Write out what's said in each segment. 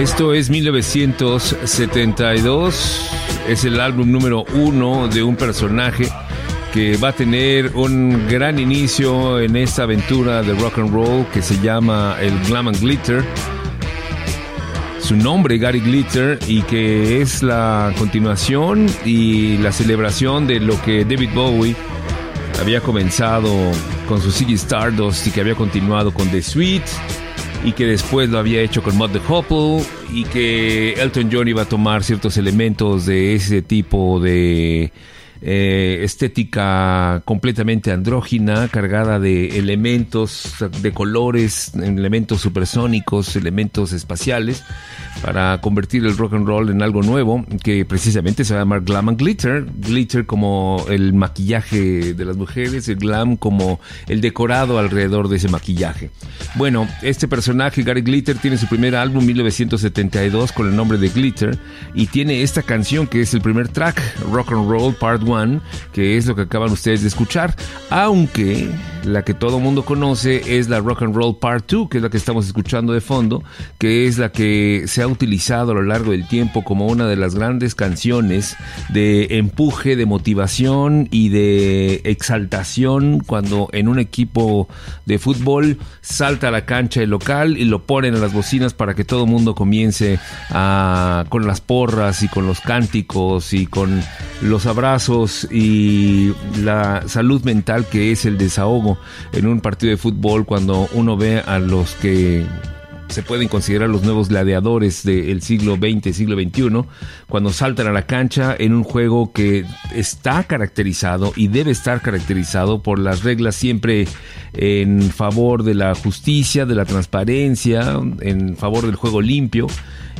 Esto es 1972, es el álbum número uno de un personaje que va a tener un gran inicio en esta aventura de rock and roll que se llama el Glam and Glitter. Su nombre, Gary Glitter, y que es la continuación y la celebración de lo que David Bowie había comenzado con su Ziggy Stardust y que había continuado con The Sweet y que después lo había hecho con Mud the Hopple y que Elton John iba a tomar ciertos elementos de ese tipo de eh, estética completamente andrógina, cargada de elementos, de colores, elementos supersónicos, elementos espaciales, para convertir el rock and roll en algo nuevo, que precisamente se va a llamar Glam Glitter. Glitter como el maquillaje de las mujeres, el glam como el decorado alrededor de ese maquillaje. Bueno, este personaje, Gary Glitter, tiene su primer álbum 1972 con el nombre de Glitter y tiene esta canción que es el primer track, Rock and Roll Part 1, que es lo que acaban ustedes de escuchar, aunque la que todo mundo conoce es la Rock and Roll Part 2, que es la que estamos escuchando de fondo, que es la que se ha utilizado a lo largo del tiempo como una de las grandes canciones de empuje, de motivación y de exaltación cuando en un equipo de fútbol salta a la cancha el local y lo ponen a las bocinas para que todo mundo comience a, con las porras y con los cánticos y con los abrazos y la salud mental que es el desahogo en un partido de fútbol cuando uno ve a los que se pueden considerar los nuevos gladiadores del siglo XX, siglo XXI, cuando saltan a la cancha en un juego que está caracterizado y debe estar caracterizado por las reglas siempre en favor de la justicia, de la transparencia, en favor del juego limpio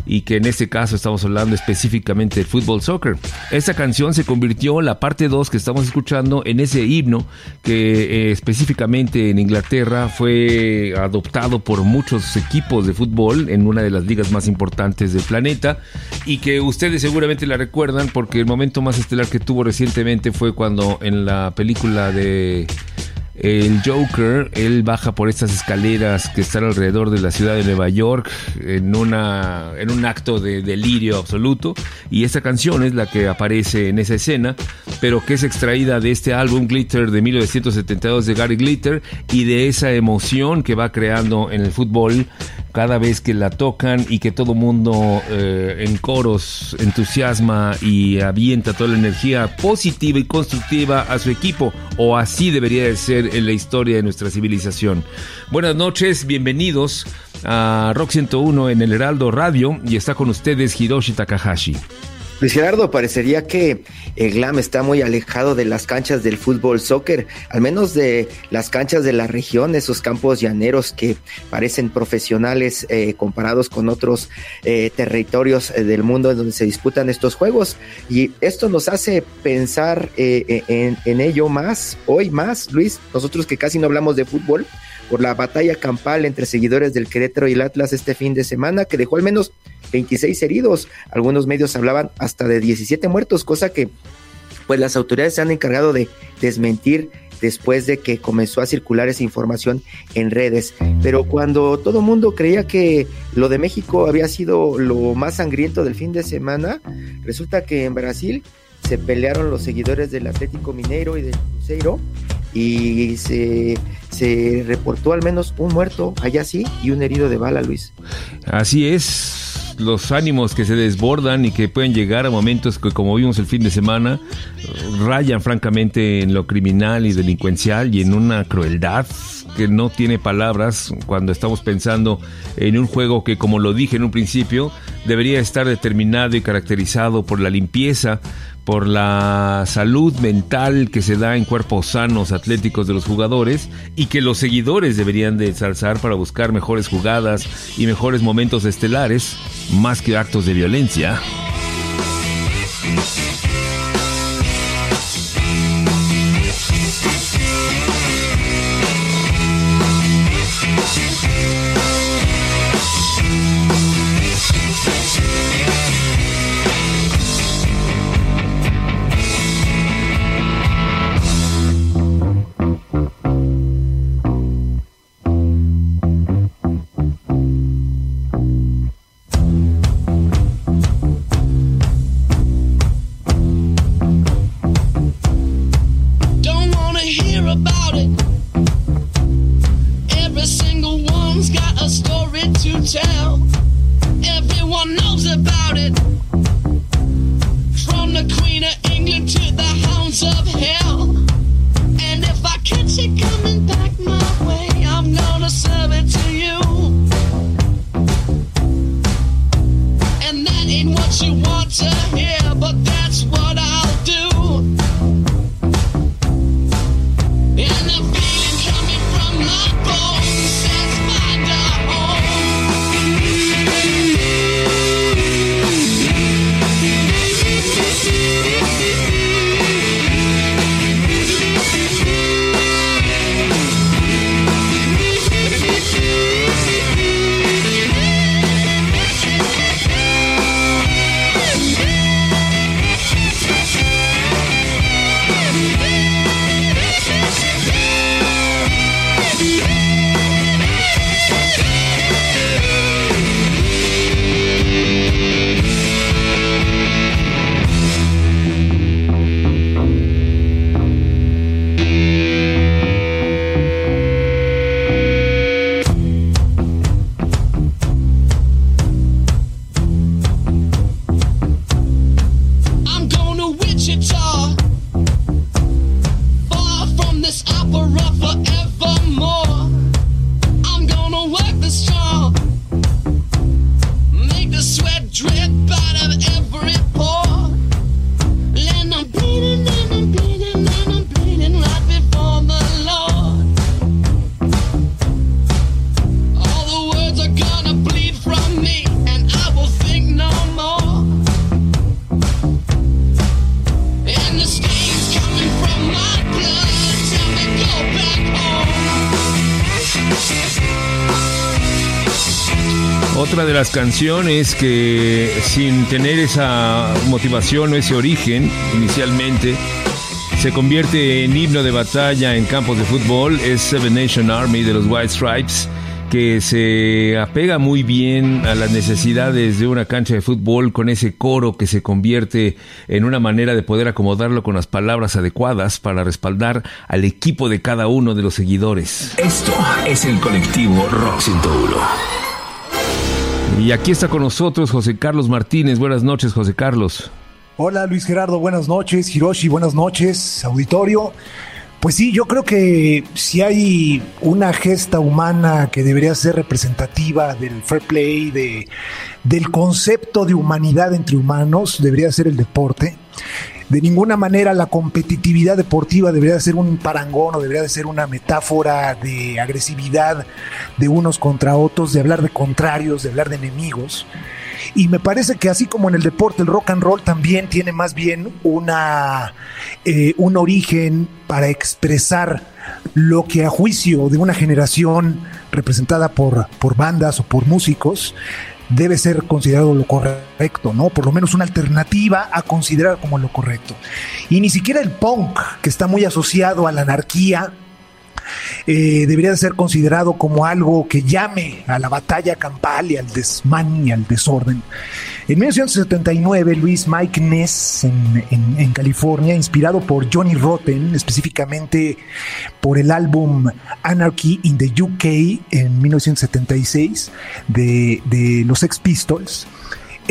y que en este caso estamos hablando específicamente de fútbol soccer. Esta canción se convirtió, la parte 2 que estamos escuchando, en ese himno que eh, específicamente en Inglaterra fue adoptado por muchos equipos de fútbol en una de las ligas más importantes del planeta y que ustedes seguramente la recuerdan porque el momento más estelar que tuvo recientemente fue cuando en la película de el Joker, él baja por estas escaleras que están alrededor de la ciudad de Nueva York en, una, en un acto de delirio absoluto. Y esta canción es la que aparece en esa escena, pero que es extraída de este álbum Glitter de 1972 de Gary Glitter y de esa emoción que va creando en el fútbol cada vez que la tocan y que todo mundo eh, en coros entusiasma y avienta toda la energía positiva y constructiva a su equipo, o así debería de ser en la historia de nuestra civilización. Buenas noches, bienvenidos a Rock 101 en el Heraldo Radio y está con ustedes Hiroshi Takahashi. Luis Gerardo, parecería que el glam está muy alejado de las canchas del fútbol soccer, al menos de las canchas de la región, esos campos llaneros que parecen profesionales eh, comparados con otros eh, territorios eh, del mundo en donde se disputan estos juegos. Y esto nos hace pensar eh, en, en ello más, hoy más, Luis, nosotros que casi no hablamos de fútbol, por la batalla campal entre seguidores del Querétaro y el Atlas este fin de semana, que dejó al menos 26 heridos. Algunos medios hablaban hasta de 17 muertos, cosa que pues las autoridades se han encargado de desmentir después de que comenzó a circular esa información en redes. Pero cuando todo mundo creía que lo de México había sido lo más sangriento del fin de semana, resulta que en Brasil se pelearon los seguidores del Atlético Mineiro y del Cruzeiro y se, se reportó al menos un muerto allá sí y un herido de bala, Luis. Así es, los ánimos que se desbordan y que pueden llegar a momentos que, como vimos el fin de semana, rayan francamente en lo criminal y delincuencial y en una crueldad que no tiene palabras cuando estamos pensando en un juego que, como lo dije en un principio, debería estar determinado y caracterizado por la limpieza, por la salud mental que se da en cuerpos sanos atléticos de los jugadores y que los seguidores deberían de ensalzar para buscar mejores jugadas y mejores momentos estelares, más que actos de violencia. Otra de las canciones que sin tener esa motivación o ese origen inicialmente se convierte en himno de batalla en campos de fútbol es Seven Nation Army de los White Stripes que se apega muy bien a las necesidades de una cancha de fútbol con ese coro que se convierte en una manera de poder acomodarlo con las palabras adecuadas para respaldar al equipo de cada uno de los seguidores. Esto es el colectivo Rock 101. Y aquí está con nosotros José Carlos Martínez. Buenas noches, José Carlos. Hola Luis Gerardo, buenas noches. Hiroshi, buenas noches. Auditorio. Pues sí, yo creo que si hay una gesta humana que debería ser representativa del fair play, de, del concepto de humanidad entre humanos, debería ser el deporte. De ninguna manera la competitividad deportiva debería ser un parangón o debería de ser una metáfora de agresividad de unos contra otros, de hablar de contrarios, de hablar de enemigos. Y me parece que así como en el deporte, el rock and roll también tiene más bien una, eh, un origen para expresar lo que a juicio de una generación representada por, por bandas o por músicos debe ser considerado lo correcto, ¿no? Por lo menos una alternativa a considerar como lo correcto. Y ni siquiera el punk, que está muy asociado a la anarquía, eh, debería de ser considerado como algo que llame a la batalla campal y al desmán y al desorden. En 1979, Luis Mike Ness en, California, inspirado por Johnny Rotten, específicamente por el álbum Anarchy in the UK en 1976 de, de los Sex Pistols,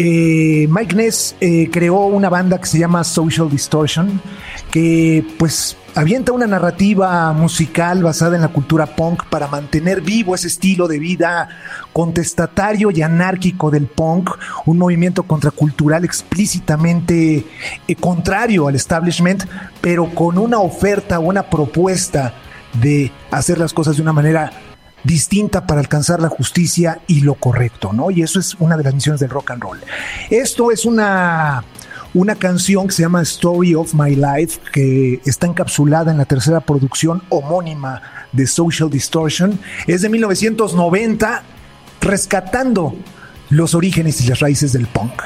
eh, Mike Ness eh, creó una banda que se llama Social Distortion, que pues avienta una narrativa musical basada en la cultura punk para mantener vivo ese estilo de vida contestatario y anárquico del punk, un movimiento contracultural explícitamente eh, contrario al establishment, pero con una oferta, una propuesta de hacer las cosas de una manera distinta para alcanzar la justicia y lo correcto, ¿no? Y eso es una de las misiones del rock and roll. Esto es una, una canción que se llama Story of My Life, que está encapsulada en la tercera producción homónima de Social Distortion. Es de 1990, rescatando los orígenes y las raíces del punk.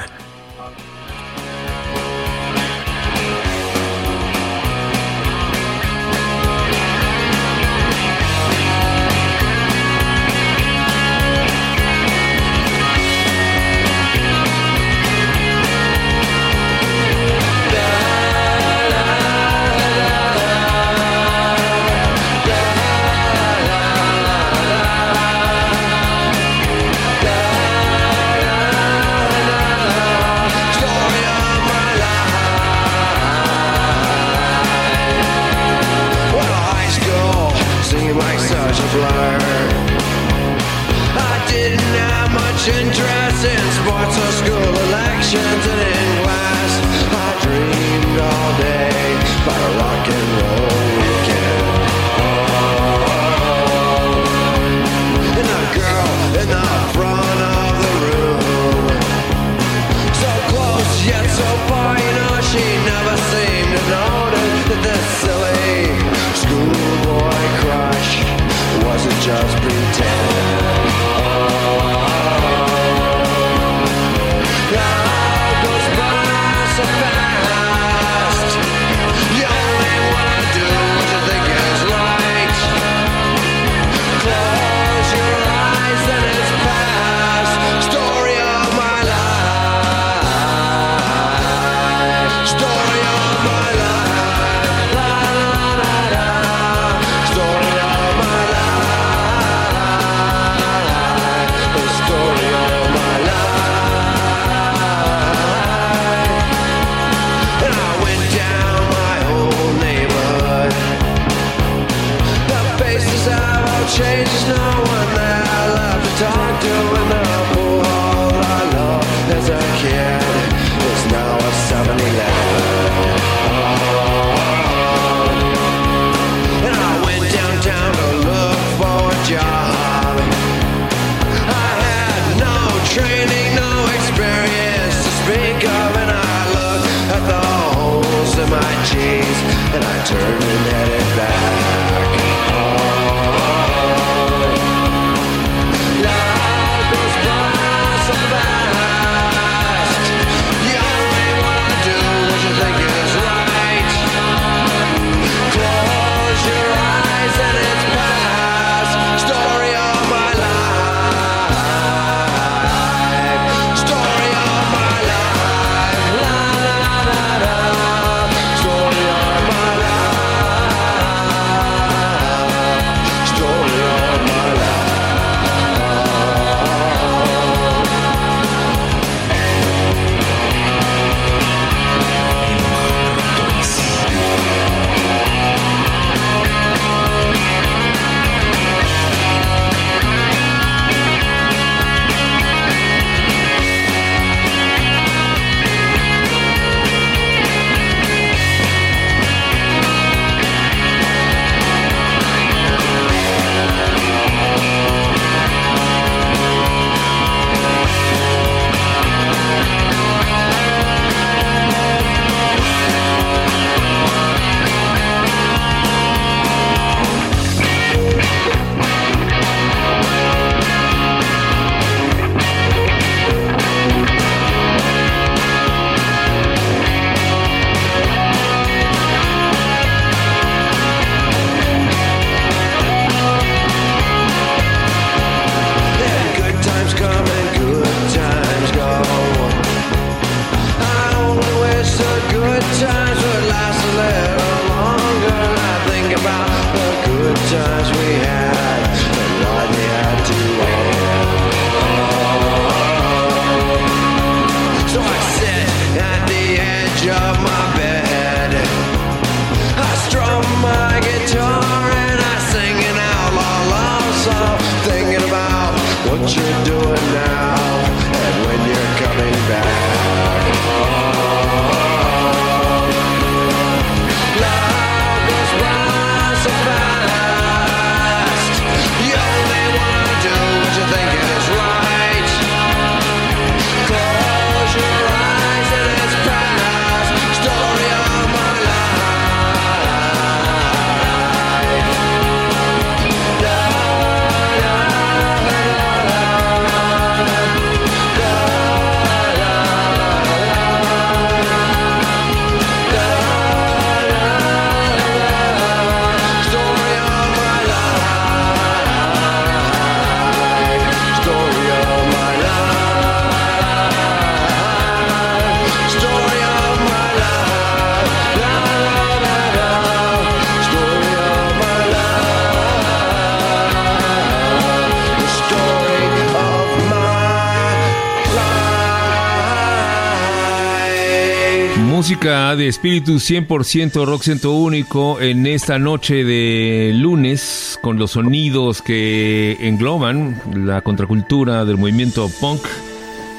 Música de espíritu 100% rock ciento único en esta noche de lunes con los sonidos que engloban la contracultura del movimiento punk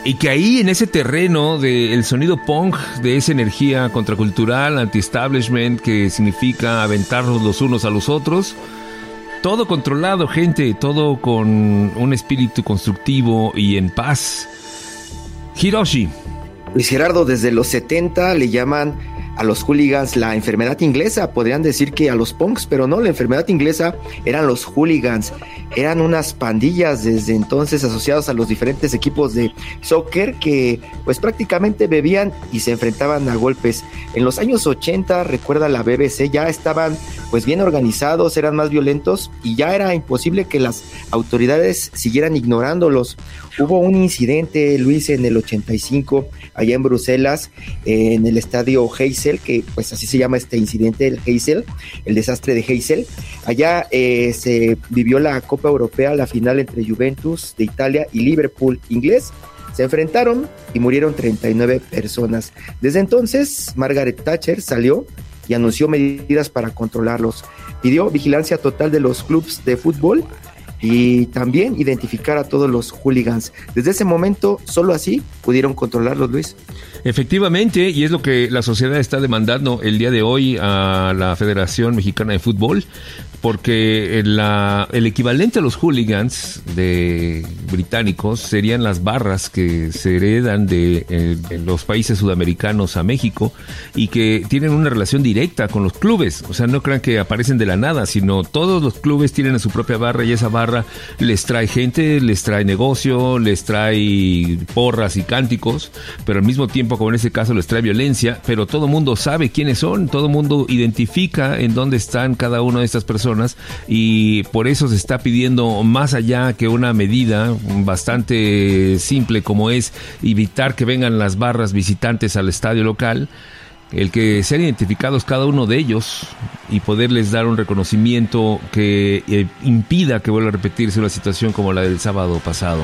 y que ahí en ese terreno del sonido punk, de esa energía contracultural, anti-establishment que significa aventarnos los unos a los otros, todo controlado, gente, todo con un espíritu constructivo y en paz. Hiroshi, Luis Gerardo, desde los 70 le llaman a los hooligans la enfermedad inglesa. Podrían decir que a los punks, pero no, la enfermedad inglesa eran los hooligans. Eran unas pandillas desde entonces asociados a los diferentes equipos de soccer que pues prácticamente bebían y se enfrentaban a golpes. En los años 80, recuerda la BBC, ya estaban pues bien organizados, eran más violentos y ya era imposible que las autoridades siguieran ignorándolos. Hubo un incidente, Luis, en el 85, allá en Bruselas, en el estadio Heysel, que pues así se llama este incidente, el Heysel, el desastre de Heysel. Allá eh, se vivió la Copa Europea, la final entre Juventus de Italia y Liverpool inglés. Se enfrentaron y murieron 39 personas. Desde entonces, Margaret Thatcher salió y anunció medidas para controlarlos. Pidió vigilancia total de los clubes de fútbol y también identificar a todos los hooligans. Desde ese momento, solo así pudieron controlarlos, Luis. Efectivamente, y es lo que la sociedad está demandando el día de hoy a la Federación Mexicana de Fútbol, porque la- el equivalente a los hooligans de británicos serían las barras que se heredan de eh, en los países sudamericanos a México y que tienen una relación directa con los clubes. O sea, no crean que aparecen de la nada, sino todos los clubes tienen su propia barra y esa barra les trae gente, les trae negocio, les trae porras y cánticos, pero al mismo tiempo, como en este caso, les trae violencia, pero todo mundo sabe quiénes son, todo mundo identifica en dónde están cada una de estas personas y por eso se está pidiendo más allá que una medida bastante simple como es evitar que vengan las barras visitantes al estadio local el que sean identificados cada uno de ellos y poderles dar un reconocimiento que eh, impida que vuelva a repetirse una situación como la del sábado pasado.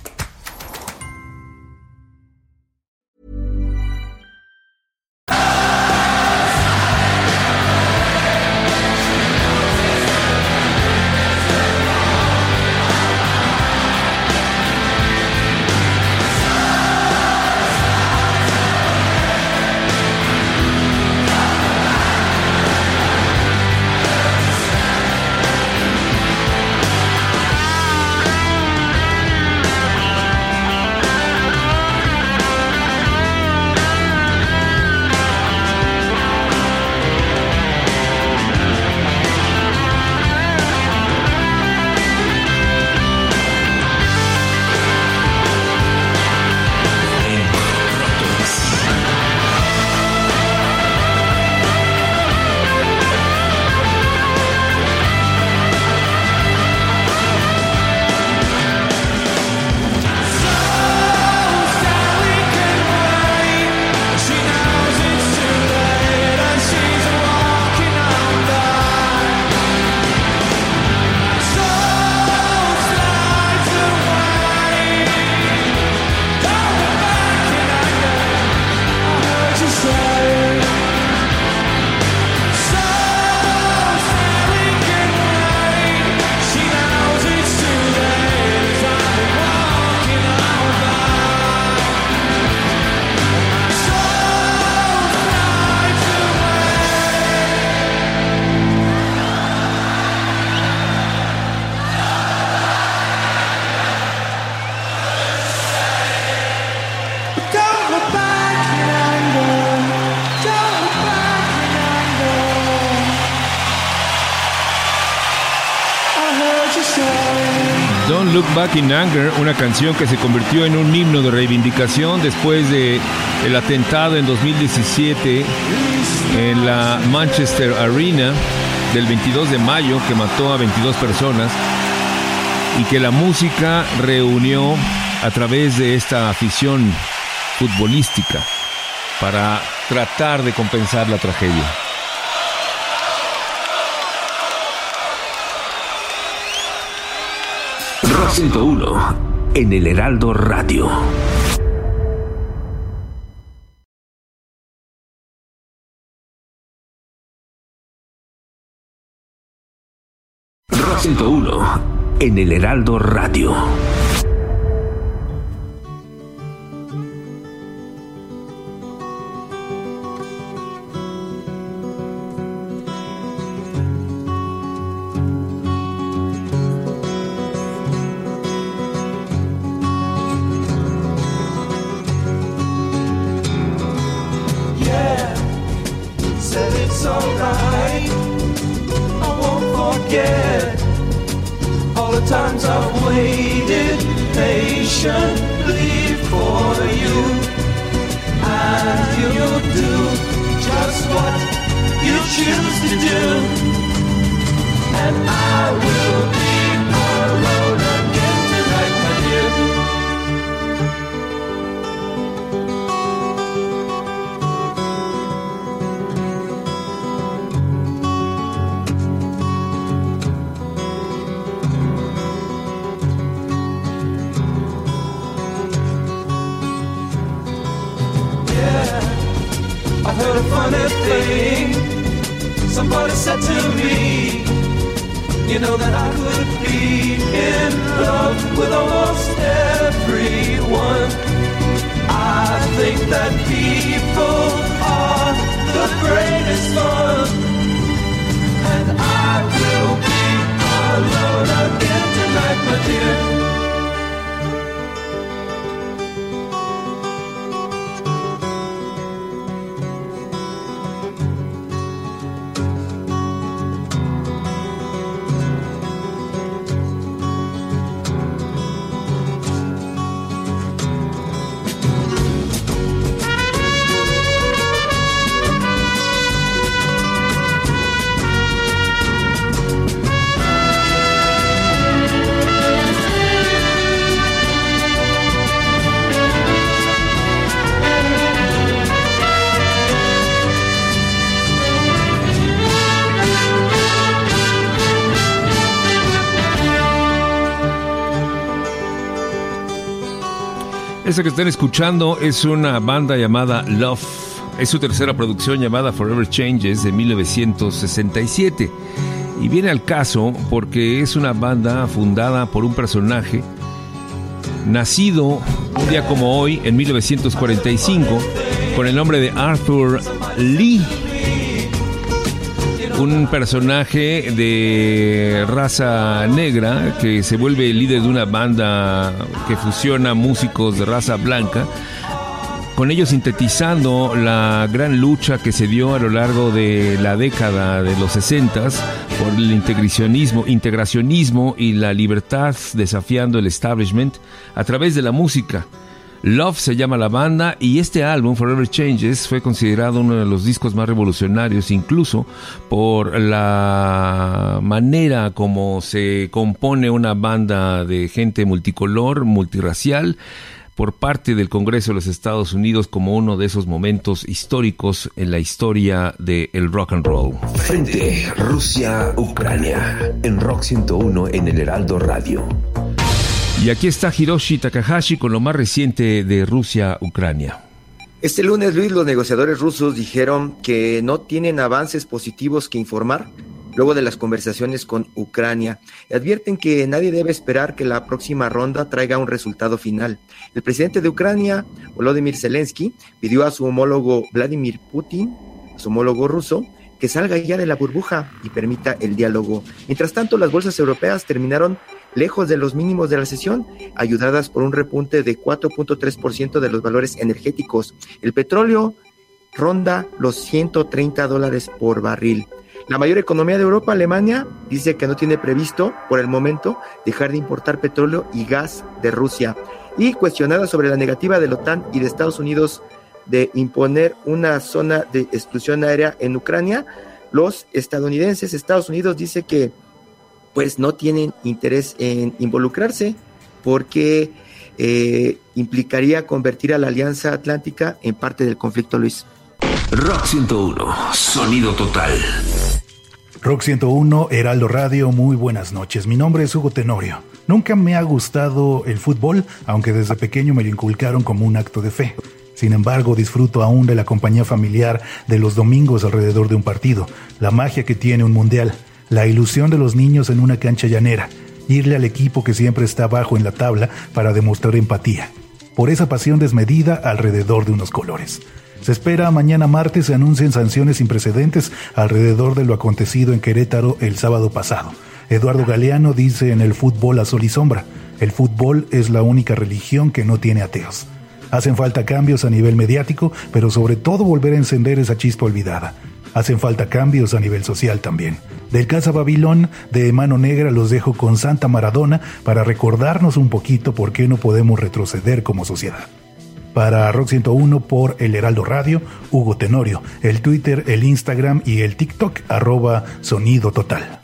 Don't Look Back in Anger, una canción que se convirtió en un himno de reivindicación después de el atentado en 2017 en la Manchester Arena del 22 de mayo que mató a 22 personas y que la música reunió a través de esta afición futbolística para tratar de compensar la tragedia. Rock 101 en el Heraldo Radio. Rock 101 en el Heraldo Radio. Esa que están escuchando es una banda llamada Love. Es su tercera producción llamada Forever Changes de 1967. Y viene al caso porque es una banda fundada por un personaje nacido un día como hoy, en 1945, con el nombre de Arthur Lee. Un personaje de raza negra que se vuelve el líder de una banda que fusiona músicos de raza blanca, con ello sintetizando la gran lucha que se dio a lo largo de la década de los 60 por el integracionismo, integracionismo y la libertad desafiando el establishment a través de la música. Love se llama la banda y este álbum, Forever Changes, fue considerado uno de los discos más revolucionarios, incluso por la manera como se compone una banda de gente multicolor, multirracial, por parte del Congreso de los Estados Unidos como uno de esos momentos históricos en la historia del rock and roll. Frente Rusia-Ucrania en Rock 101 en el Heraldo Radio. Y aquí está Hiroshi Takahashi con lo más reciente de Rusia-Ucrania. Este lunes, Luis, los negociadores rusos dijeron que no tienen avances positivos que informar luego de las conversaciones con Ucrania. Advierten que nadie debe esperar que la próxima ronda traiga un resultado final. El presidente de Ucrania, Volodymyr Zelensky, pidió a su homólogo Vladimir Putin, a su homólogo ruso, que salga ya de la burbuja y permita el diálogo. Mientras tanto, las bolsas europeas terminaron lejos de los mínimos de la sesión, ayudadas por un repunte de 4.3% de los valores energéticos. El petróleo ronda los 130 dólares por barril. La mayor economía de Europa, Alemania, dice que no tiene previsto, por el momento, dejar de importar petróleo y gas de Rusia. Y cuestionada sobre la negativa de la OTAN y de Estados Unidos de imponer una zona de exclusión aérea en Ucrania, los estadounidenses, Estados Unidos dice que pues no tienen interés en involucrarse porque eh, implicaría convertir a la Alianza Atlántica en parte del conflicto, Luis. Rock 101, sonido total. Rock 101, Heraldo Radio, muy buenas noches. Mi nombre es Hugo Tenorio. Nunca me ha gustado el fútbol, aunque desde pequeño me lo inculcaron como un acto de fe. Sin embargo, disfruto aún de la compañía familiar de los domingos alrededor de un partido, la magia que tiene un mundial, la ilusión de los niños en una cancha llanera, irle al equipo que siempre está abajo en la tabla para demostrar empatía, por esa pasión desmedida alrededor de unos colores. Se espera mañana martes se anuncien sanciones sin precedentes alrededor de lo acontecido en Querétaro el sábado pasado. Eduardo Galeano dice en el fútbol a sol y sombra, el fútbol es la única religión que no tiene ateos. Hacen falta cambios a nivel mediático, pero sobre todo volver a encender esa chispa olvidada. Hacen falta cambios a nivel social también. Del Casa Babilón de Mano Negra los dejo con Santa Maradona para recordarnos un poquito por qué no podemos retroceder como sociedad. Para Rock 101 por El Heraldo Radio, Hugo Tenorio, el Twitter, el Instagram y el TikTok arroba sonido total.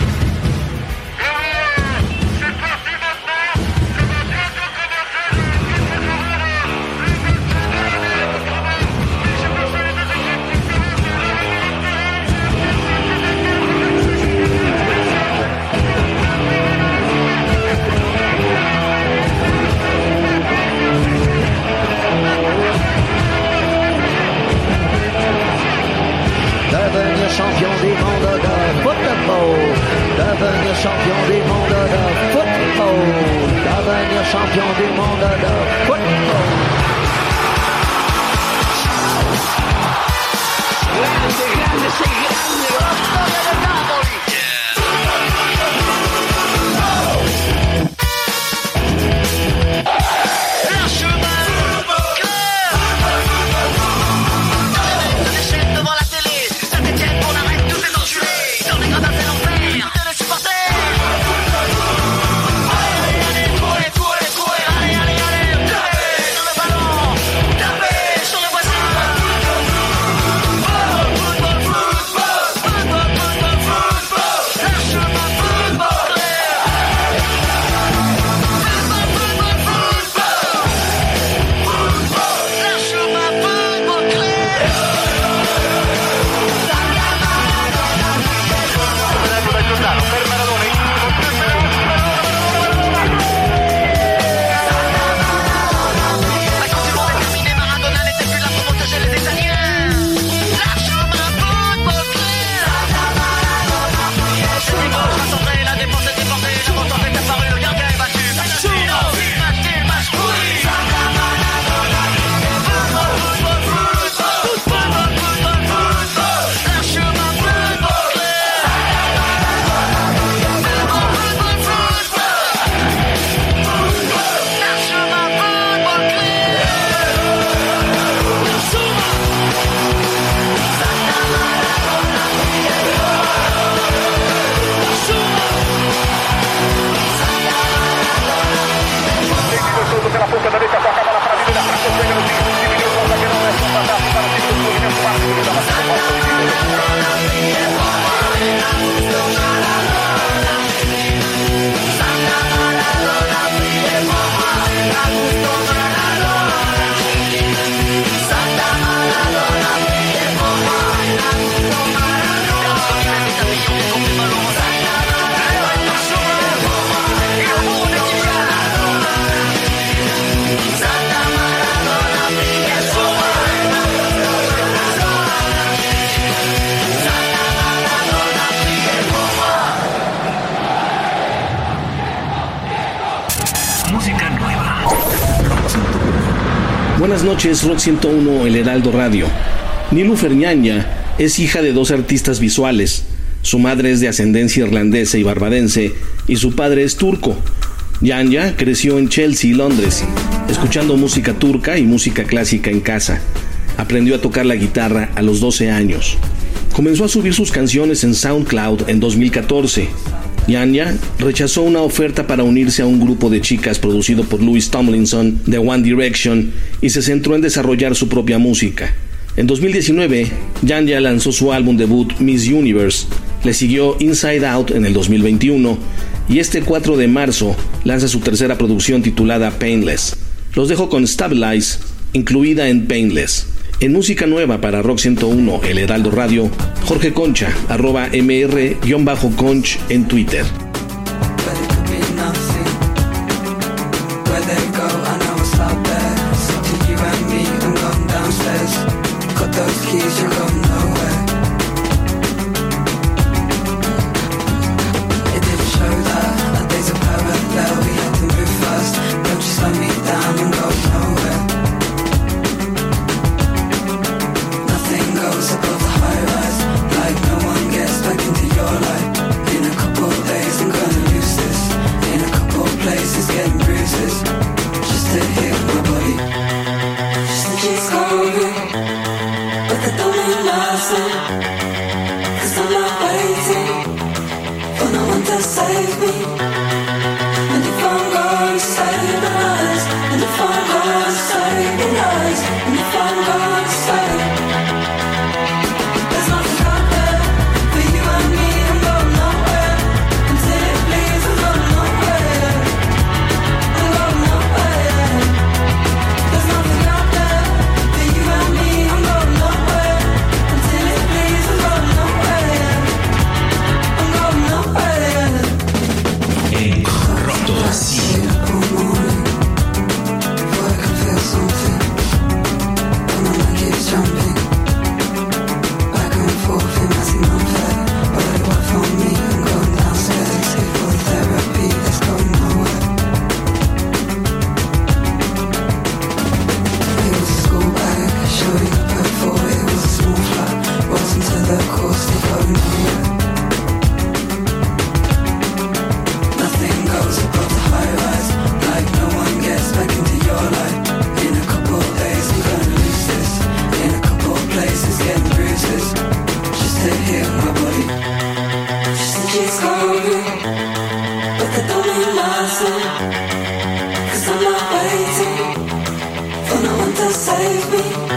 Noches, Rock 101, El Heraldo Radio. Nilufer Ñaña es hija de dos artistas visuales. Su madre es de ascendencia irlandesa y barbadense y su padre es turco. Yanya creció en Chelsea, Londres, escuchando música turca y música clásica en casa. Aprendió a tocar la guitarra a los 12 años. Comenzó a subir sus canciones en SoundCloud en 2014. Yanya rechazó una oferta para unirse a un grupo de chicas producido por Louis Tomlinson de One Direction y se centró en desarrollar su propia música. En 2019, Yanya lanzó su álbum debut Miss Universe, le siguió Inside Out en el 2021 y este 4 de marzo lanza su tercera producción titulada Painless. Los dejo con Stabilize, incluida en Painless. En música nueva para Rock 101, El Heraldo Radio, Jorge Concha, arroba mr-conch en Twitter. Me.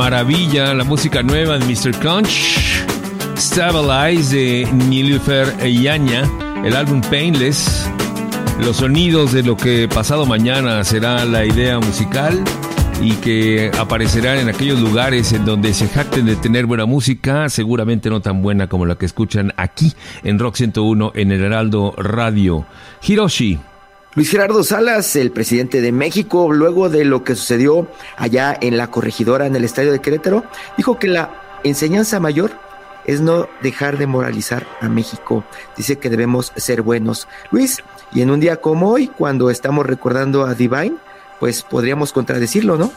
Maravilla, la música nueva de Mr. Conch, Stabilize de Nilufer Yaña, el álbum Painless, los sonidos de lo que pasado mañana será la idea musical y que aparecerán en aquellos lugares en donde se jacten de tener buena música, seguramente no tan buena como la que escuchan aquí en Rock 101 en el Heraldo Radio. Hiroshi, Luis Gerardo Salas, el presidente de México, luego de lo que sucedió allá en la corregidora en el estadio de Querétaro, dijo que la enseñanza mayor es no dejar de moralizar a México. Dice que debemos ser buenos. Luis, y en un día como hoy, cuando estamos recordando a Divine, pues podríamos contradecirlo, ¿no?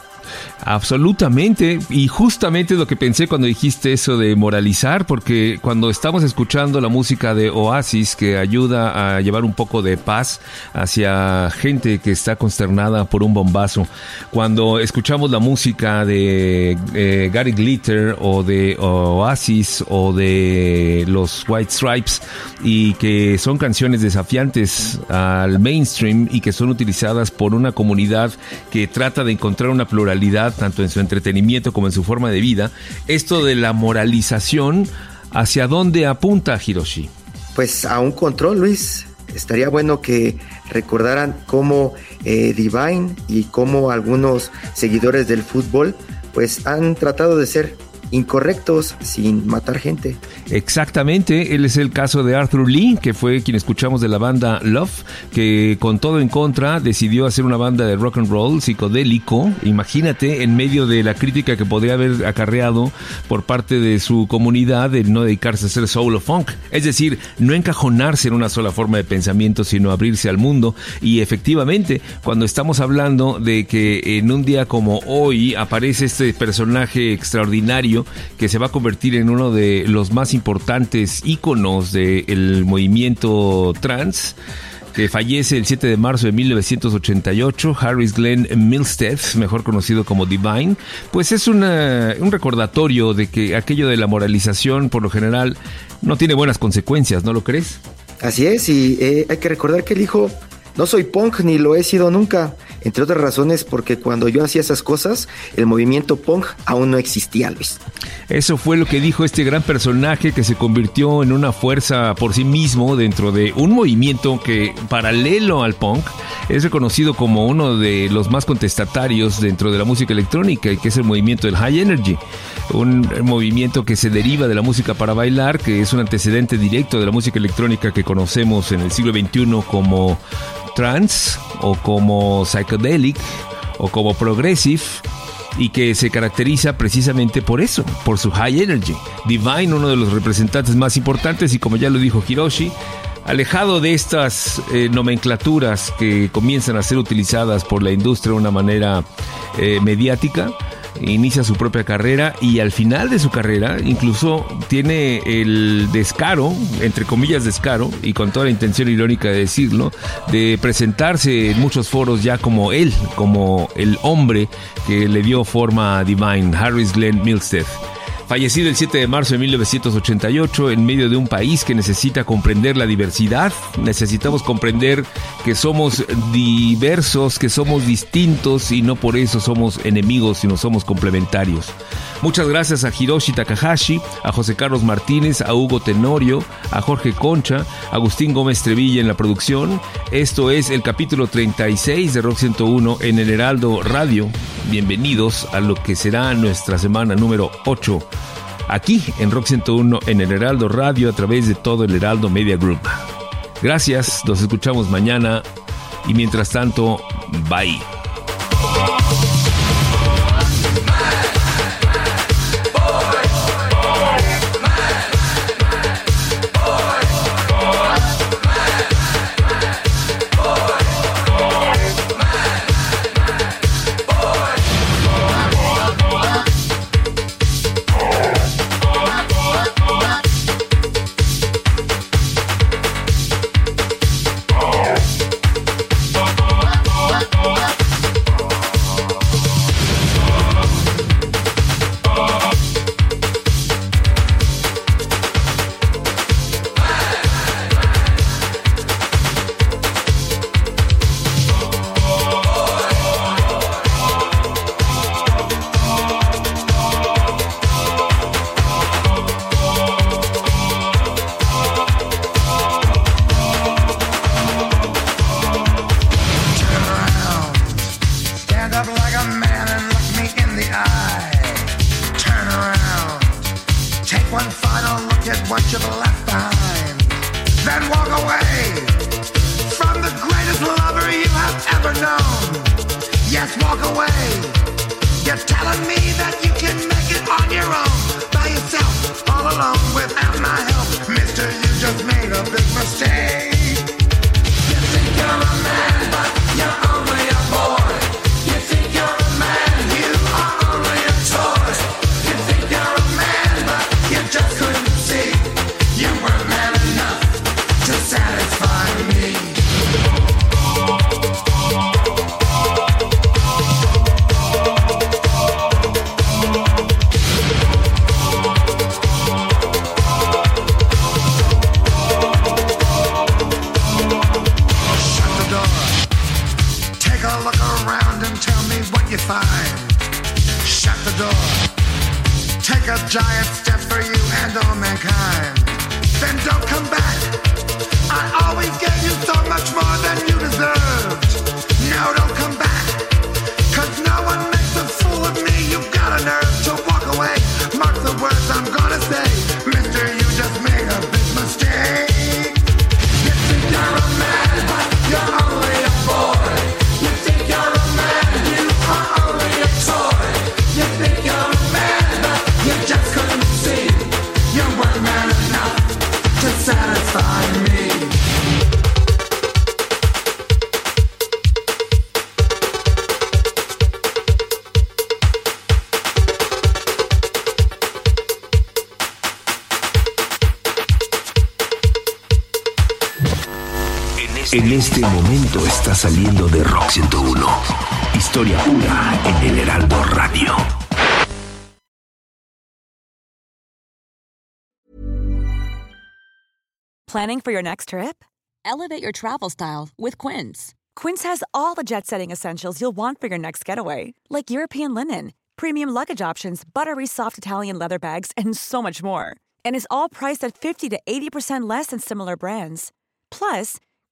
Absolutamente, y justamente lo que pensé cuando dijiste eso de moralizar, porque cuando estamos escuchando la música de Oasis que ayuda a llevar un poco de paz hacia gente que está consternada por un bombazo, cuando escuchamos la música de eh, Gary Glitter o de Oasis o de los White Stripes y que son canciones desafiantes al mainstream y que son utilizadas por una comunidad que trata de encontrar una pluralidad tanto en su entretenimiento como en su forma de vida, esto de la moralización, ¿hacia dónde apunta Hiroshi? Pues a un control, Luis. Estaría bueno que recordaran cómo eh, Divine y cómo algunos seguidores del fútbol pues han tratado de ser incorrectos sin matar gente. Exactamente, él es el caso de Arthur Lee, que fue quien escuchamos de la banda Love, que con todo en contra decidió hacer una banda de rock and roll psicodélico. Imagínate, en medio de la crítica que podría haber acarreado por parte de su comunidad el no dedicarse a hacer soul o funk. Es decir, no encajonarse en una sola forma de pensamiento, sino abrirse al mundo. Y efectivamente, cuando estamos hablando de que en un día como hoy aparece este personaje extraordinario que se va a convertir en uno de los más importantes íconos del movimiento trans, que fallece el 7 de marzo de 1988, Harris Glenn Milstead, mejor conocido como Divine, pues es un recordatorio de que aquello de la moralización por lo general no tiene buenas consecuencias, ¿no lo crees? Así es, y eh, hay que recordar que el hijo no soy punk ni lo he sido nunca, entre otras razones porque cuando yo hacía esas cosas, el movimiento punk aún no existía, Luis. Eso fue lo que dijo este gran personaje que se convirtió en una fuerza por sí mismo dentro de un movimiento que, paralelo al punk, es reconocido como uno de los más contestatarios dentro de la música electrónica y que es el movimiento del High Energy. Un movimiento que se deriva de la música para bailar, que es un antecedente directo de la música electrónica que conocemos en el siglo XXI como trance o como psychedelic o como progressive y que se caracteriza precisamente por eso, por su high energy. Divine, uno de los representantes más importantes y como ya lo dijo Hiroshi, alejado de estas eh, nomenclaturas que comienzan a ser utilizadas por la industria de una manera eh, mediática, inicia su propia carrera y al final de su carrera incluso tiene el descaro, entre comillas descaro, y con toda la intención irónica de decirlo, de presentarse en muchos foros ya como él, como el hombre que le dio forma a Divine, Harris Glenn Milstead. Fallecido el 7 de marzo de 1988 en medio de un país que necesita comprender la diversidad, necesitamos comprender que somos diversos, que somos distintos y no por eso somos enemigos, sino somos complementarios. Muchas gracias a Hiroshi Takahashi, a José Carlos Martínez, a Hugo Tenorio, a Jorge Concha, a Agustín Gómez Trevilla en la producción. Esto es el capítulo 36 de Rock 101 en el Heraldo Radio. Bienvenidos a lo que será nuestra semana número 8 aquí en Rock 101 en el Heraldo Radio a través de todo el Heraldo Media Group. Gracias, nos escuchamos mañana y mientras tanto, bye. Está saliendo de Rock 101. Historia pura en el Heraldo Radio. Planning for your next trip? Elevate your travel style with Quince. Quince has all the jet setting essentials you'll want for your next getaway, like European linen, premium luggage options, buttery soft Italian leather bags, and so much more. And is all priced at 50 to 80% less than similar brands. Plus,